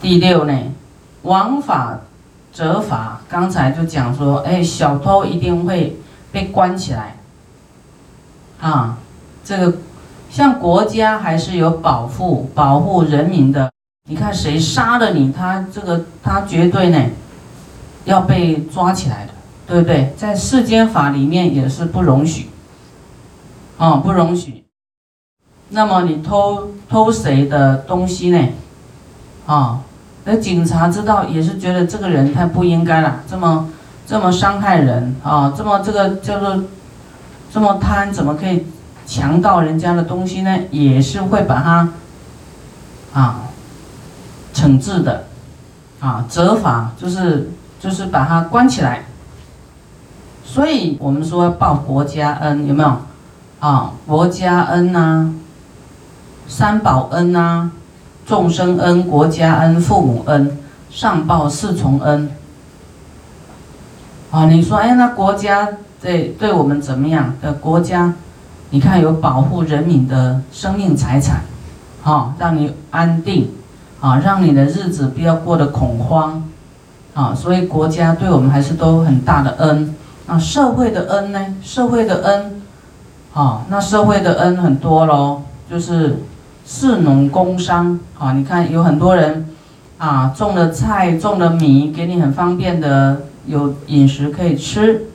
第六呢，王法责罚，刚才就讲说，哎，小偷一定会被关起来，啊，这个像国家还是有保护保护人民的。你看谁杀了你，他这个他绝对呢要被抓起来的，对不对？在世间法里面也是不容许，啊，不容许。那么你偷偷谁的东西呢？啊？那警察知道也是觉得这个人太不应该了，这么这么伤害人啊，这么这个叫做这么贪，怎么可以强盗人家的东西呢？也是会把他啊惩治的啊责罚，就是就是把他关起来。所以我们说报国家恩有没有啊？国家恩呐，三宝恩呐。众生恩、国家恩、父母恩，上报四重恩。啊，你说，哎，那国家对对我们怎么样的国家？你看有保护人民的生命财产，啊，让你安定，啊，让你的日子不要过得恐慌，啊，所以国家对我们还是都很大的恩。那社会的恩呢？社会的恩，啊，那社会的恩很多喽，就是。士农工商啊，你看有很多人啊，种了菜，种了米，给你很方便的有饮食可以吃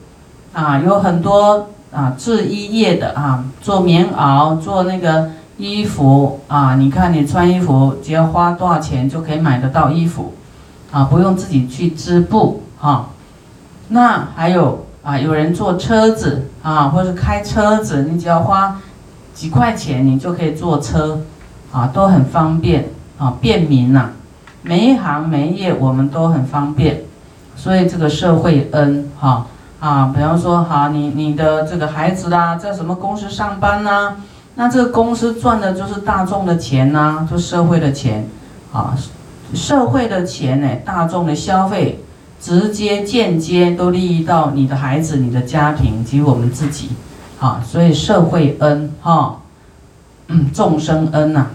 啊，有很多啊制衣业的啊，做棉袄，做那个衣服啊，你看你穿衣服只要花多少钱就可以买得到衣服啊，不用自己去织布哈。那还有啊，有人坐车子啊，或者开车子，你只要花几块钱，你就可以坐车。啊，都很方便啊，便民呐，每一行每一业我们都很方便，所以这个社会恩哈啊，比方说哈，你你的这个孩子啦，在什么公司上班呐？那这个公司赚的就是大众的钱呐，就社会的钱啊，社会的钱呢，大众的消费，直接间接都利益到你的孩子、你的家庭及我们自己啊，所以社会恩哈，众生恩呐。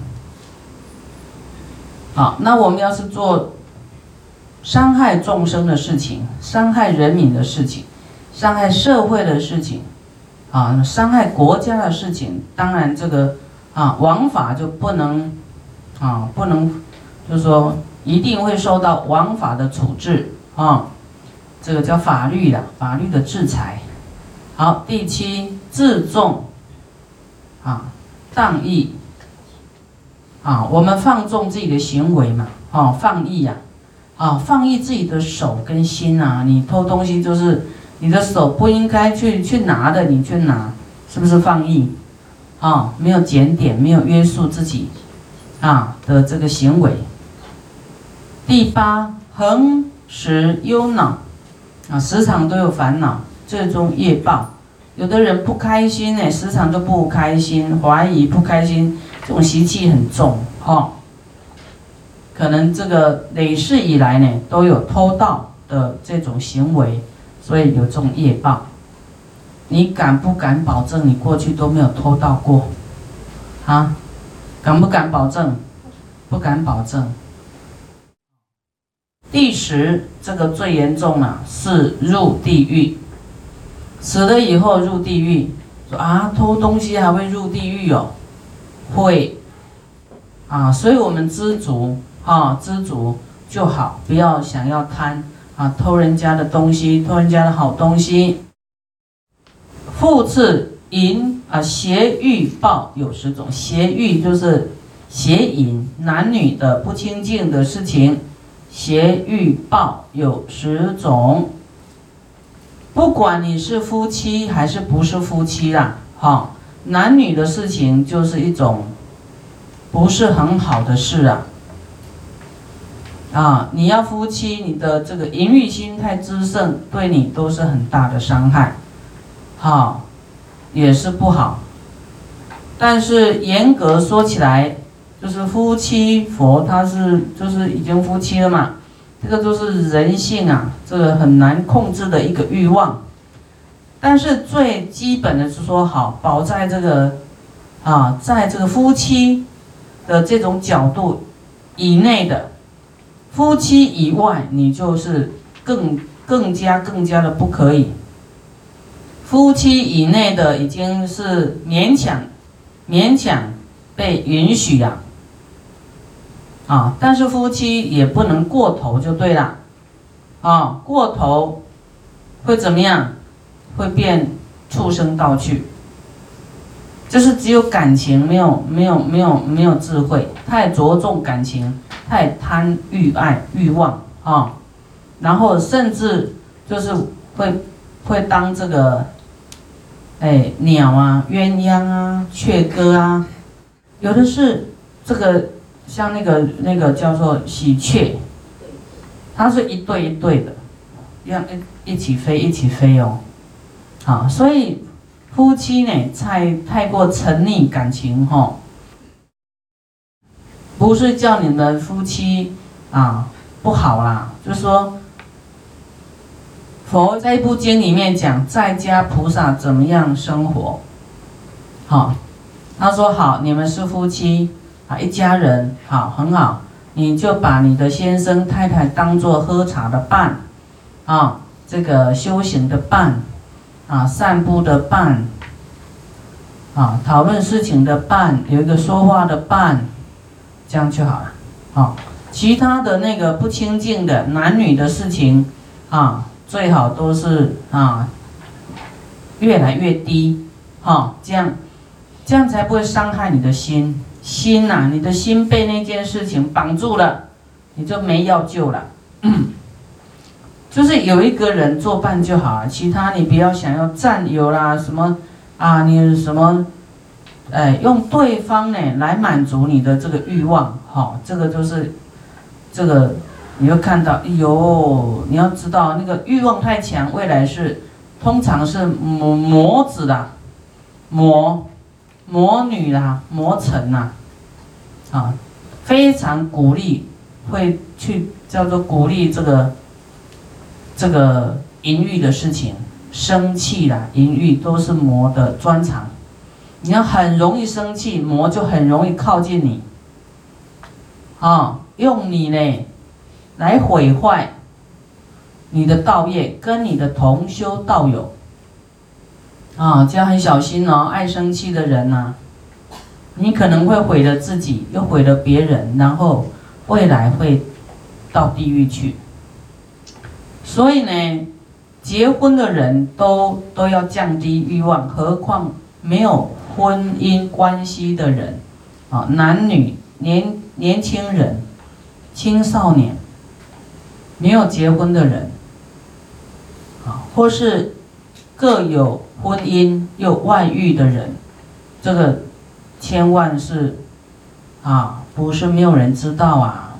好，那我们要是做伤害众生的事情、伤害人民的事情、伤害社会的事情，啊，伤害国家的事情，当然这个啊王法就不能啊不能，就是说一定会受到王法的处置啊，这个叫法律的法律的制裁。好，第七自重啊仗义。啊，我们放纵自己的行为嘛，哦，放逸呀，啊，放逸自己的手跟心啊，你偷东西就是你的手不应该去去拿的，你去拿，是不是放逸？啊，没有检点，没有约束自己，啊的这个行为。第八，恒时忧恼，啊，时常都有烦恼，最终业报。有的人不开心呢，时常都不开心，怀疑不开心。这种习气很重，哈，可能这个累世以来呢，都有偷盗的这种行为，所以有这种业报。你敢不敢保证你过去都没有偷盗过？啊，敢不敢保证？不敢保证。第十，这个最严重了，是入地狱。死了以后入地狱，说啊，偷东西还会入地狱哦。会，啊，所以我们知足，啊，知足就好，不要想要贪，啊，偷人家的东西，偷人家的好东西。复次淫，啊，邪欲报有十种，邪欲就是邪淫，男女的不清净的事情，邪欲报有十种。不管你是夫妻还是不是夫妻啦，哈。男女的事情就是一种不是很好的事啊！啊，你要夫妻，你的这个淫欲心太滋盛，对你都是很大的伤害，好，也是不好。但是严格说起来，就是夫妻佛他是就是已经夫妻了嘛，这个就是人性啊，这个很难控制的一个欲望。但是最基本的是说好，保在这个，啊，在这个夫妻的这种角度以内的，夫妻以外，你就是更更加更加的不可以。夫妻以内的已经是勉强勉强被允许呀，啊，但是夫妻也不能过头就对了，啊，过头会怎么样？会变畜生道去。就是只有感情，没有没有没有没有智慧，太着重感情，太贪欲爱欲望啊，然后甚至就是会会当这个，哎鸟啊鸳鸯啊雀歌啊，有的是这个像那个那个叫做喜鹊，它是一对一对的，要一一起飞一起飞哦，啊，所以。夫妻呢，太太过沉溺感情哈，不是叫你们夫妻啊不好啦，就是说，佛在一部经里面讲在家菩萨怎么样生活，好，他说好，你们是夫妻啊，一家人好很好，你就把你的先生太太当做喝茶的伴，啊，这个修行的伴。啊，散步的伴，啊，讨论事情的伴，有一个说话的伴，这样就好了。好，其他的那个不清净的男女的事情，啊，最好都是啊，越来越低，哈，这样，这样才不会伤害你的心。心呐，你的心被那件事情绑住了，你就没药救了。就是有一个人作伴就好，其他你不要想要占有啦，什么啊，你什么，哎，用对方呢来满足你的这个欲望，哈，这个就是这个，你会看到，哎呦，你要知道那个欲望太强，未来是通常是魔魔子的魔魔女啦，魔城呐，啊，非常鼓励会去叫做鼓励这个。这个淫欲的事情，生气啦，淫欲都是魔的专长。你要很容易生气，魔就很容易靠近你，啊，用你呢来毁坏你的道业，跟你的同修道友，啊，这样很小心哦。爱生气的人呐，你可能会毁了自己，又毁了别人，然后未来会到地狱去。所以呢，结婚的人都都要降低欲望，何况没有婚姻关系的人，啊，男女年年轻人、青少年，没有结婚的人，啊，或是各有婚姻又外遇的人，这个千万是，啊，不是没有人知道啊，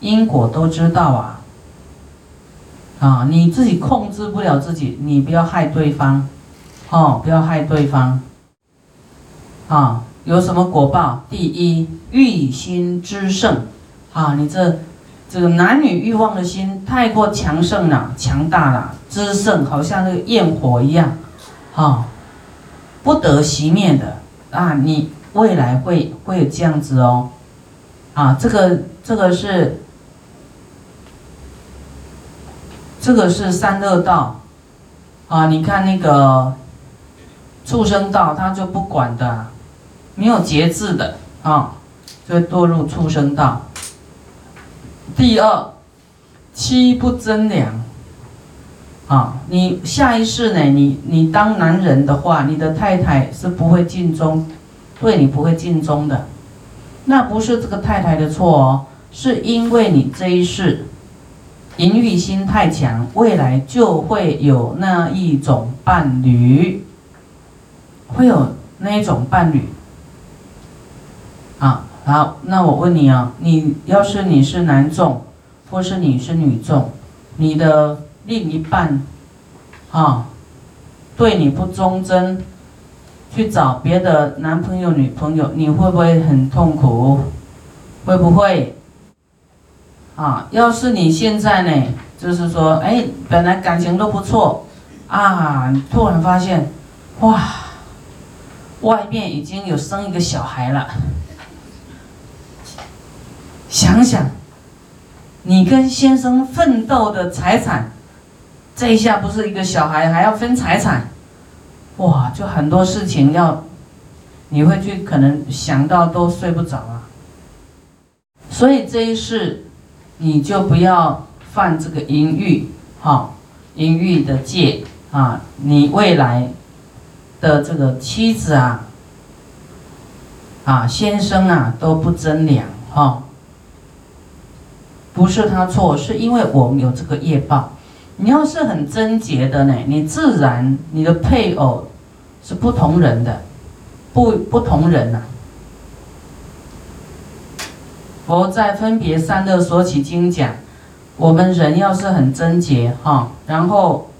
因果都知道啊。啊，你自己控制不了自己，你不要害对方，哦，不要害对方。啊，有什么果报？第一，欲心之盛，啊，你这这个男女欲望的心太过强盛了，强大了，之盛好像那个焰火一样，啊，不得熄灭的啊，你未来会会有这样子哦，啊，这个这个是。这个是三恶道，啊，你看那个畜生道，他就不管的，没有节制的啊，就堕入畜生道。第二，妻不贞良，啊，你下一世呢，你你当男人的话，你的太太是不会尽忠，对你不会尽忠的，那不是这个太太的错哦，是因为你这一世。淫欲心太强，未来就会有那一种伴侣，会有那一种伴侣。啊，好，那我问你啊，你要是你是男众，或是你是女众，你的另一半，啊，对你不忠贞，去找别的男朋友、女朋友，你会不会很痛苦？会不会？啊，要是你现在呢，就是说，哎，本来感情都不错，啊，突然发现，哇，外面已经有生一个小孩了，想想，你跟先生奋斗的财产，这一下不是一个小孩还要分财产，哇，就很多事情要，你会去可能想到都睡不着啊。所以这一世，你就不要犯这个淫欲，哈，淫欲的戒啊，你未来的这个妻子啊。啊，先生啊都不争良哈，不是他错，是因为我们有这个业报。你要是很贞洁的呢，你自然你的配偶是不同人的，不不同人呐。佛在分别三乐说起经讲，我们人要是很贞洁哈，然后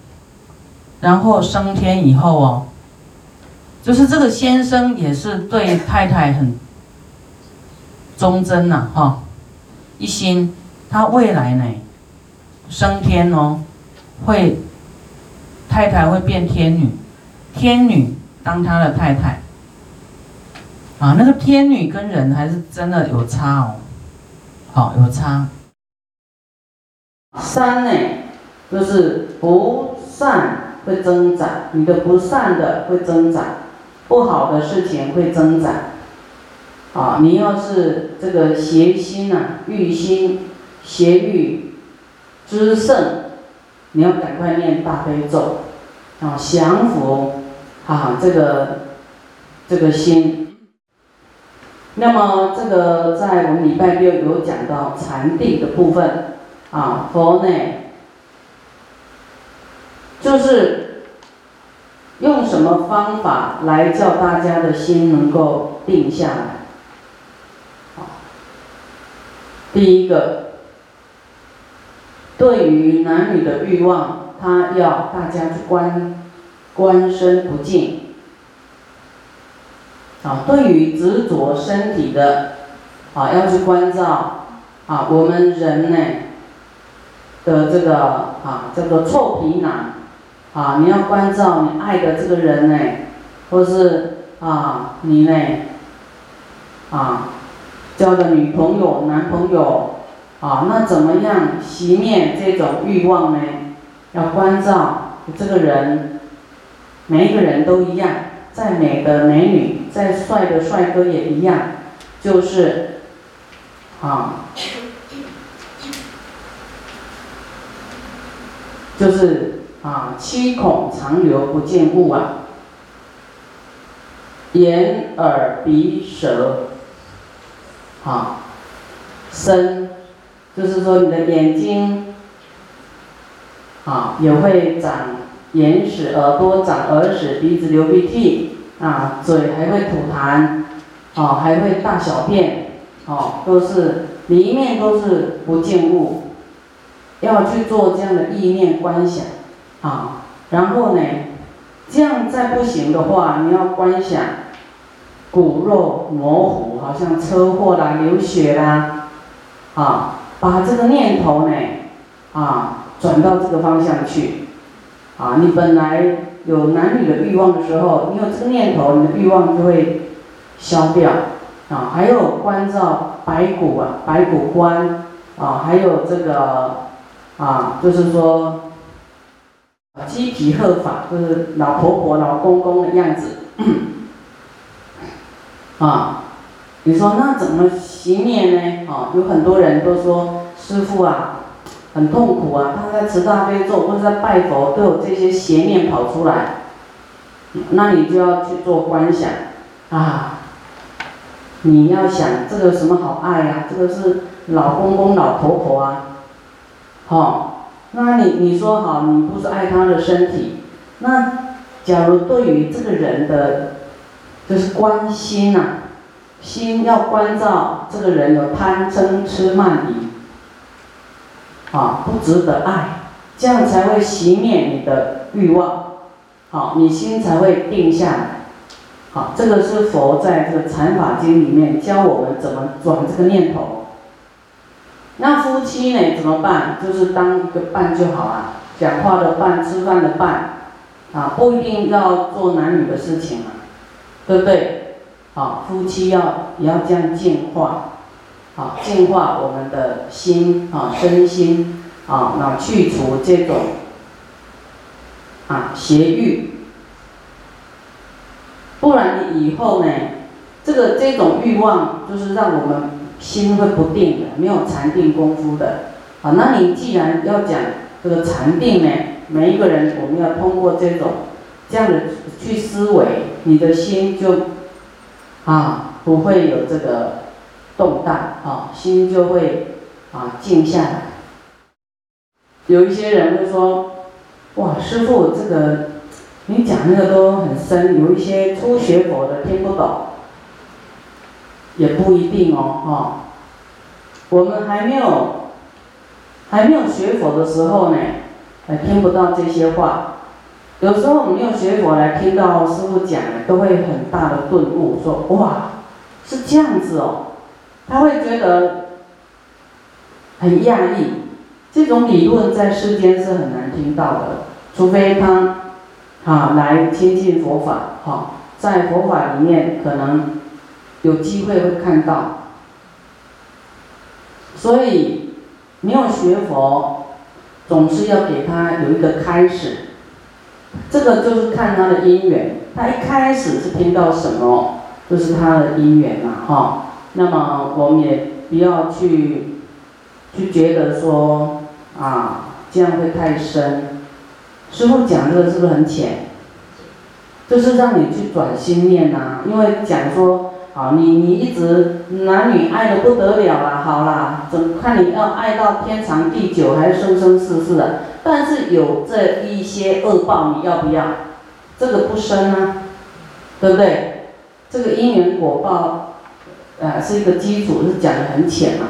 然后升天以后哦。就是这个先生也是对太太很忠贞呐，哈，一心，他未来呢，升天哦，会太太会变天女，天女当他的太太，啊，那个天女跟人还是真的有差哦，好有差。三呢，就是不善会增长，你的不善的会增长。不好的事情会增长，啊，你要是这个邪心呐、欲心、邪欲之盛，你要赶快念大悲咒，啊，降服，啊，这个这个心。那么这个在我们礼拜六有讲到禅定的部分，啊，佛呢，就是。用什么方法来叫大家的心能够定下来？第一个，对于男女的欲望，他要大家去观观身不净。啊，对于执着身体的，啊，要去关照。啊，我们人呢的这个啊叫做臭皮囊。啊，你要关照你爱的这个人呢，或是啊你呢，啊交的女朋友、男朋友，啊那怎么样熄灭这种欲望呢？要关照这个人，每一个人都一样，再美的美女，再帅的帅哥也一样，就是啊，就是。啊，七孔长流不见物啊，眼、耳、鼻、舌，啊，身，就是说你的眼睛，啊，也会长眼屎，耳朵长耳屎，鼻子流鼻涕，啊，嘴还会吐痰，啊，还会大小便，哦，都是里面都是不见物，要去做这样的意念观想。啊，然后呢，这样再不行的话，你要观想骨肉模糊，好像车祸啦、流血啦，啊，把这个念头呢，啊，转到这个方向去，啊，你本来有男女的欲望的时候，你有这个念头，你的欲望就会消掉，啊，还有关照白骨啊，白骨观，啊，还有这个，啊，就是说。鸡皮鹤发，就是老婆婆、老公公的样子，啊，你说那怎么熄灭呢？啊，有很多人都说师傅啊，很痛苦啊，他在持大悲咒或者在拜佛，都有这些邪念跑出来，那你就要去做观想，啊，你要想这个什么好爱呀？这个是老公公、老婆婆啊，好。那你你说好，你不是爱他的身体，那假如对于这个人的，就是关心呐，心要关照这个人有贪嗔痴慢疑，啊，不值得爱，这样才会熄灭你的欲望，好，你心才会定下来，好，这个是佛在这个禅法经里面教我们怎么转这个念头。那夫妻呢？怎么办？就是当一个伴就好了，讲话的伴，吃饭的伴，啊，不一定要做男女的事情嘛，对不对？啊，夫妻要也要这样进化，啊，净化我们的心啊，身心啊，那去除这种啊邪欲，不然你以后呢，这个这种欲望就是让我们心会不定的，没有禅定功夫的啊。那你既然要讲这个禅定呢，每一个人我们要通过这种这样的去思维，你的心就啊不会有这个。动荡啊，心就会啊静下来。有一些人会说：“哇，师傅，这个你讲那个都很深，有一些初学佛的听不懂。”也不一定哦，哈。我们还没有还没有学佛的时候呢，还听不到这些话。有时候我们用学佛来听到师傅讲，都会很大的顿悟，说：“哇，是这样子哦。”他会觉得很讶异，这种理论在世间是很难听到的，除非他啊来亲近佛法，哈，在佛法里面可能有机会会看到。所以没有学佛，总是要给他有一个开始，这个就是看他的因缘，他一开始是听到什么，就是他的因缘嘛，哈。那么我们也不要去，去觉得说啊这样会太深。师傅讲这个是不是很浅？就是让你去转心念呐，因为讲说啊你你一直男女爱的不得了啦，好啦，怎看你要爱到天长地久还是生生世世的？但是有这一些恶报，你要不要？这个不生啊，对不对？这个因缘果报。呃，是一个基础，是讲的很浅嘛，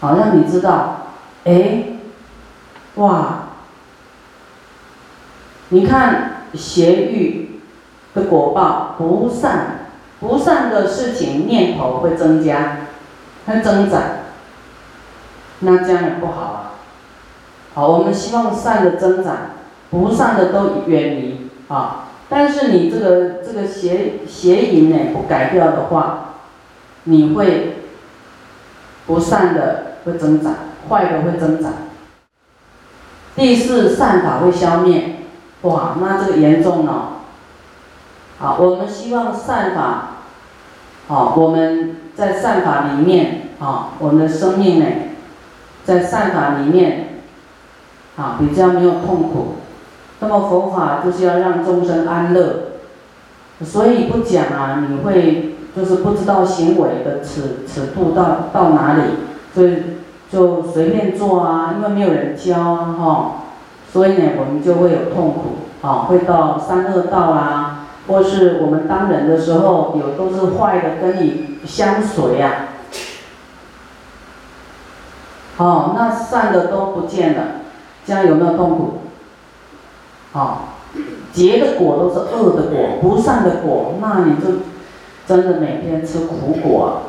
好让你知道，哎，哇，你看邪欲的果报不善，不善的事情念头会增加，会增长，那这样也不好啊。好，我们希望善的增长，不善的都远离啊。但是你这个这个邪邪淫呢，不改掉的话。你会不善的会增长，坏的会增长。第四善法会消灭，哇，那这个严重了。好，我们希望善法，好，我们在善法里面，啊，我们的生命呢，在善法里面，啊，比较没有痛苦。那么佛法就是要让众生安乐，所以不讲啊，你会。就是不知道行为的尺尺度到到哪里，所以就随便做啊，因为没有人教啊，哈，所以呢，我们就会有痛苦，啊，会到三恶道啊，或是我们当人的时候，有都是坏的跟你相随啊，哦，那善的都不见了，这样有没有痛苦？好，结的果都是恶的果，不善的果，那你就。真的每天吃苦果，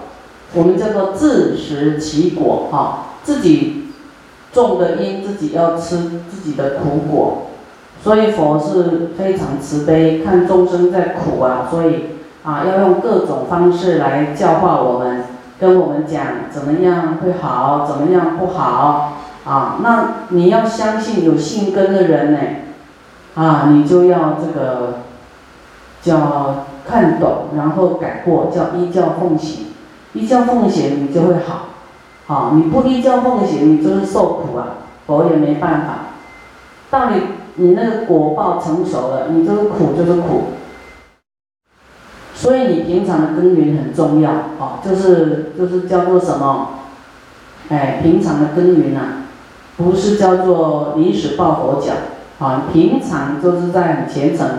我们叫做自食其果哈，自己种的因自己要吃自己的苦果，所以佛是非常慈悲，看众生在苦啊，所以啊要用各种方式来教化我们，跟我们讲怎么样会好，怎么样不好啊，那你要相信有信根的人呢，啊你就要这个叫。看懂，然后改过，叫依教奉行。依教奉行，你就会好。好，你不依教奉行，你就是受苦啊。佛也没办法。到你你那个果报成熟了，你这个苦就是苦。所以你平常的耕耘很重要。哦，就是就是叫做什么？哎，平常的耕耘啊，不是叫做临时抱佛脚。啊，平常就是在很虔诚。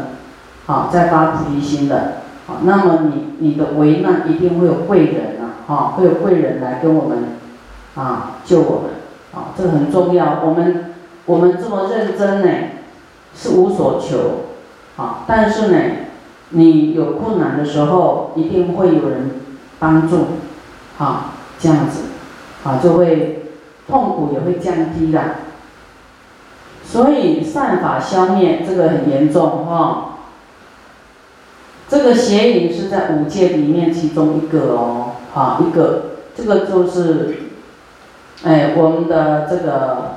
好，在发菩提心的，好，那么你你的危难一定会有贵人啊，哈，会有贵人来跟我们，啊，救我们，啊，这个很重要。我们我们这么认真呢，是无所求，啊，但是呢，你有困难的时候，一定会有人帮助，啊，这样子，啊，就会痛苦也会降低的。所以善法消灭这个很严重，哈。这个邪淫是在五戒里面其中一个哦，好一个，这个就是，哎，我们的这个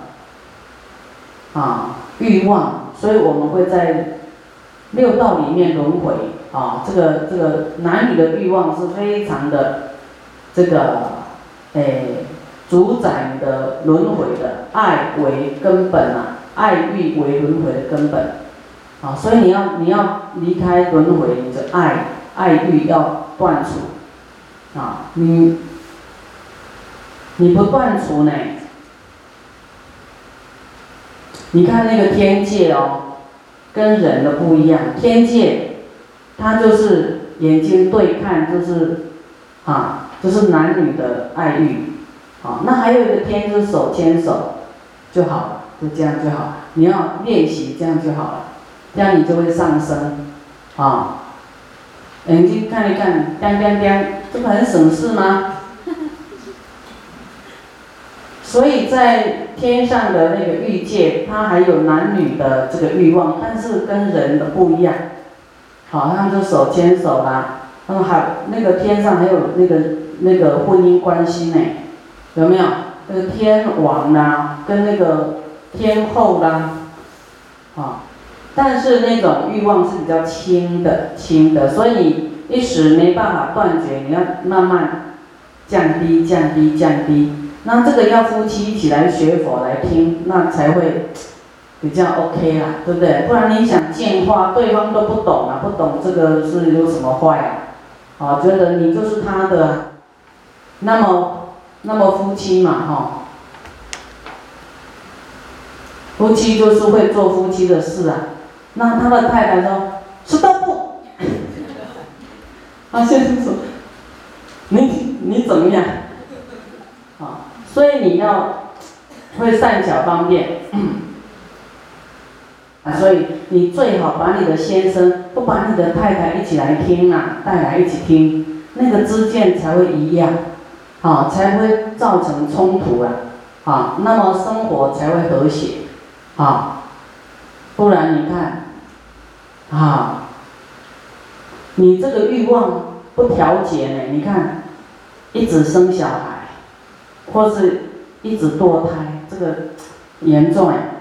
啊欲望，所以我们会在六道里面轮回啊。这个这个男女的欲望是非常的这个哎主宰的轮回的，爱为根本啊，爱欲为轮回的根本啊。所以你要你要离开轮回，你的爱爱欲要断除啊，你。你不断除呢？你看那个天界哦，跟人的不一样。天界，它就是眼睛对看，就是啊，就是男女的爱欲。好，那还有一个天就是手牵手就好了，就这样就好。你要练习这样就好了，这样你就会上升。啊，眼睛看一看，掂掂掂，这不很省事吗？所以在天上的那个欲界，它还有男女的这个欲望，但是跟人的不一样。好，他们就手牵手啦，他们还那个天上还有那个那个婚姻关系呢，有没有？那个天王啦，跟那个天后啦，啊，但是那种欲望是比较轻的，轻的，所以你一时没办法断绝，你要慢慢降低，降低，降低。那这个要夫妻一起来学佛来听，那才会比较 OK 啦，对不对？不然你想进化，对方都不懂啊，不懂这个是有什么坏啊？啊，觉得你就是他的，那么那么夫妻嘛，哈，夫妻就是会做夫妻的事啊。那他的太太说：“是都不。” 他先生说：“你你怎么样？”啊所以你要会善巧方便，啊，所以你最好把你的先生不把你的太太一起来听啊，带来一起听，那个知见才会一样，啊，才会造成冲突啊，啊，那么生活才会和谐，啊，不然你看，啊，你这个欲望不调节呢，你看，一直生小孩。或是一直堕胎，这个严重哎，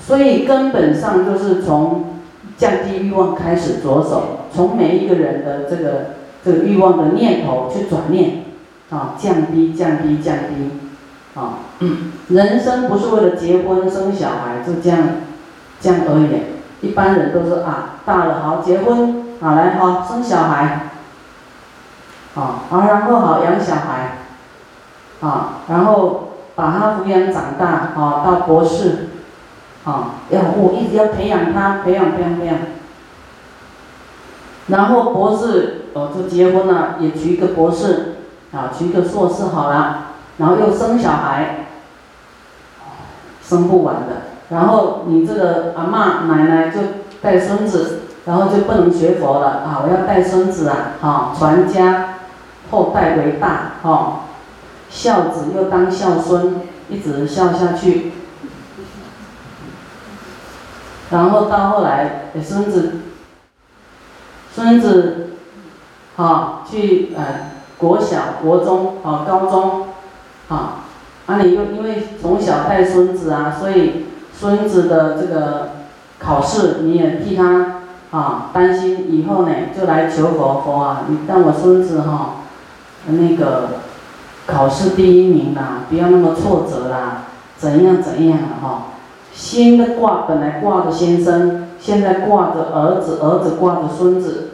所以根本上就是从降低欲望开始着手，从每一个人的这个这个欲望的念头去转念，啊，降低降低降低，啊，人生不是为了结婚生小孩就这样这样而已，一般人都是啊大了好结婚，好来好生小孩，啊，啊然后好养小孩。啊，然后把他抚养长大，啊，到博士，啊，要我一直要培养他，培养培养培养。然后博士，哦，就结婚了，也娶一个博士，啊，娶一个硕士好了，然后又生小孩，生不完的。然后你这个阿妈奶奶就带孙子，然后就不能学佛了啊！我要带孙子啊，好，传家后代为大，哈。孝子又当孝孙，一直孝下去，然后到后来，孙子，孙子，啊，去呃国小、国中、啊高中，啊，啊你又因为从小带孙子啊，所以孙子的这个考试你也替他啊担心，以后呢就来求佛佛啊，你让我孙子哈，那个。考试第一名啦，不要那么挫折啦，怎样怎样的哈？新的挂本来挂着先生，现在挂着儿子，儿子挂着孙子，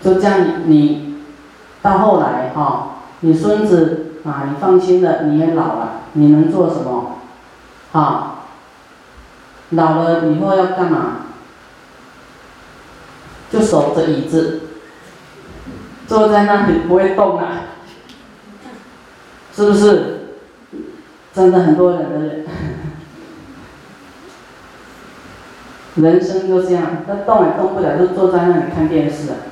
就这样你到后来哈，你孙子啊，你放心了，你也老了，你能做什么？哈，老了以后要干嘛？就守着椅子，坐在那里不会动啊。是不是？真的很多人的人，人生就这样，他动也动不了，就坐在那里看电视。啊